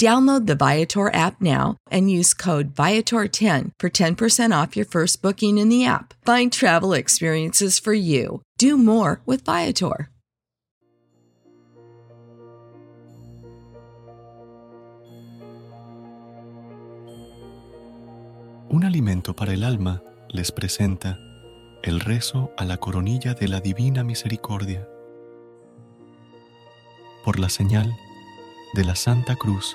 Download the Viator app now and use code Viator10 for 10% off your first booking in the app. Find travel experiences for you. Do more with Viator. Un alimento para el alma les presenta el rezo a la coronilla de la Divina Misericordia. Por la señal de la Santa Cruz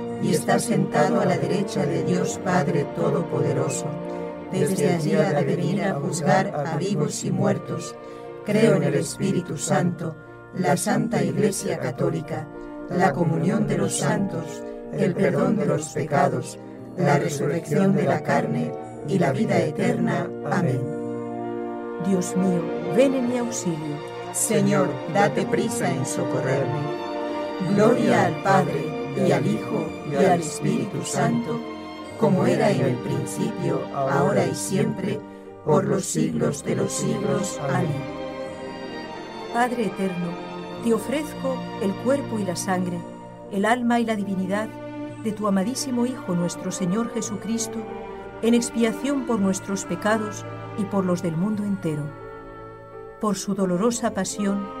y está sentado a la derecha de Dios Padre Todopoderoso. Desde allí ha de venir a juzgar a vivos y muertos. Creo en el Espíritu Santo, la Santa Iglesia Católica, la comunión de los santos, el perdón de los pecados, la resurrección de la carne y la vida eterna. Amén. Dios mío, ven en mi auxilio. Señor, date prisa en socorrerme. Gloria al Padre y al Hijo, y al Espíritu Santo, como era en el principio, ahora y siempre, por los siglos de los siglos. Amén. Padre eterno, te ofrezco el cuerpo y la sangre, el alma y la divinidad de tu amadísimo Hijo nuestro Señor Jesucristo, en expiación por nuestros pecados y por los del mundo entero. Por su dolorosa pasión,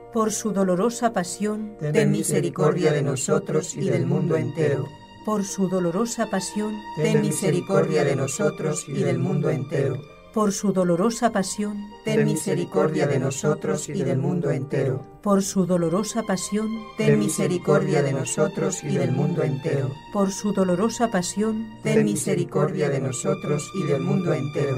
Por su dolorosa pasión, Ten misericordia de nosotros y del mundo entero. por su dolorosa pasión, Ten misericordia de nosotros y del mundo entero. por su dolorosa pasión, Ten misericordia de nosotros y del mundo entero. por su dolorosa pasión, Ten misericordia de nosotros y del mundo entero. por su dolorosa pasión, Ten misericordia de nosotros y del mundo entero.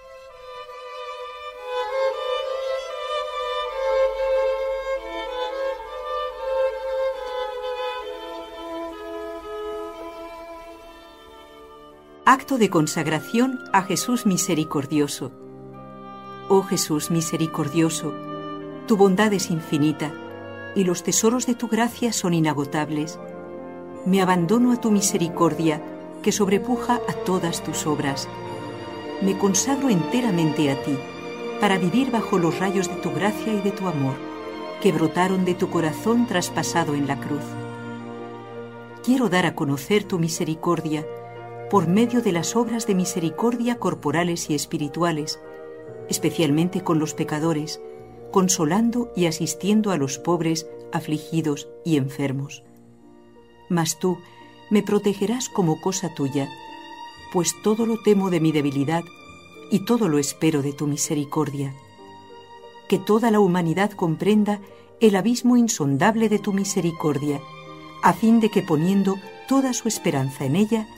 Acto de consagración a Jesús misericordioso. Oh Jesús misericordioso, tu bondad es infinita y los tesoros de tu gracia son inagotables. Me abandono a tu misericordia que sobrepuja a todas tus obras. Me consagro enteramente a ti para vivir bajo los rayos de tu gracia y de tu amor, que brotaron de tu corazón traspasado en la cruz. Quiero dar a conocer tu misericordia por medio de las obras de misericordia corporales y espirituales, especialmente con los pecadores, consolando y asistiendo a los pobres, afligidos y enfermos. Mas tú me protegerás como cosa tuya, pues todo lo temo de mi debilidad y todo lo espero de tu misericordia. Que toda la humanidad comprenda el abismo insondable de tu misericordia, a fin de que poniendo toda su esperanza en ella,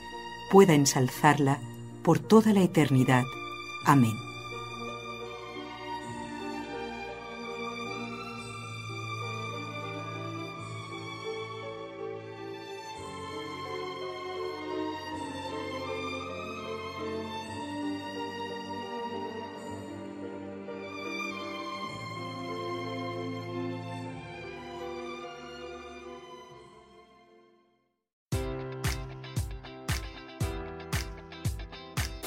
pueda ensalzarla por toda la eternidad. Amén.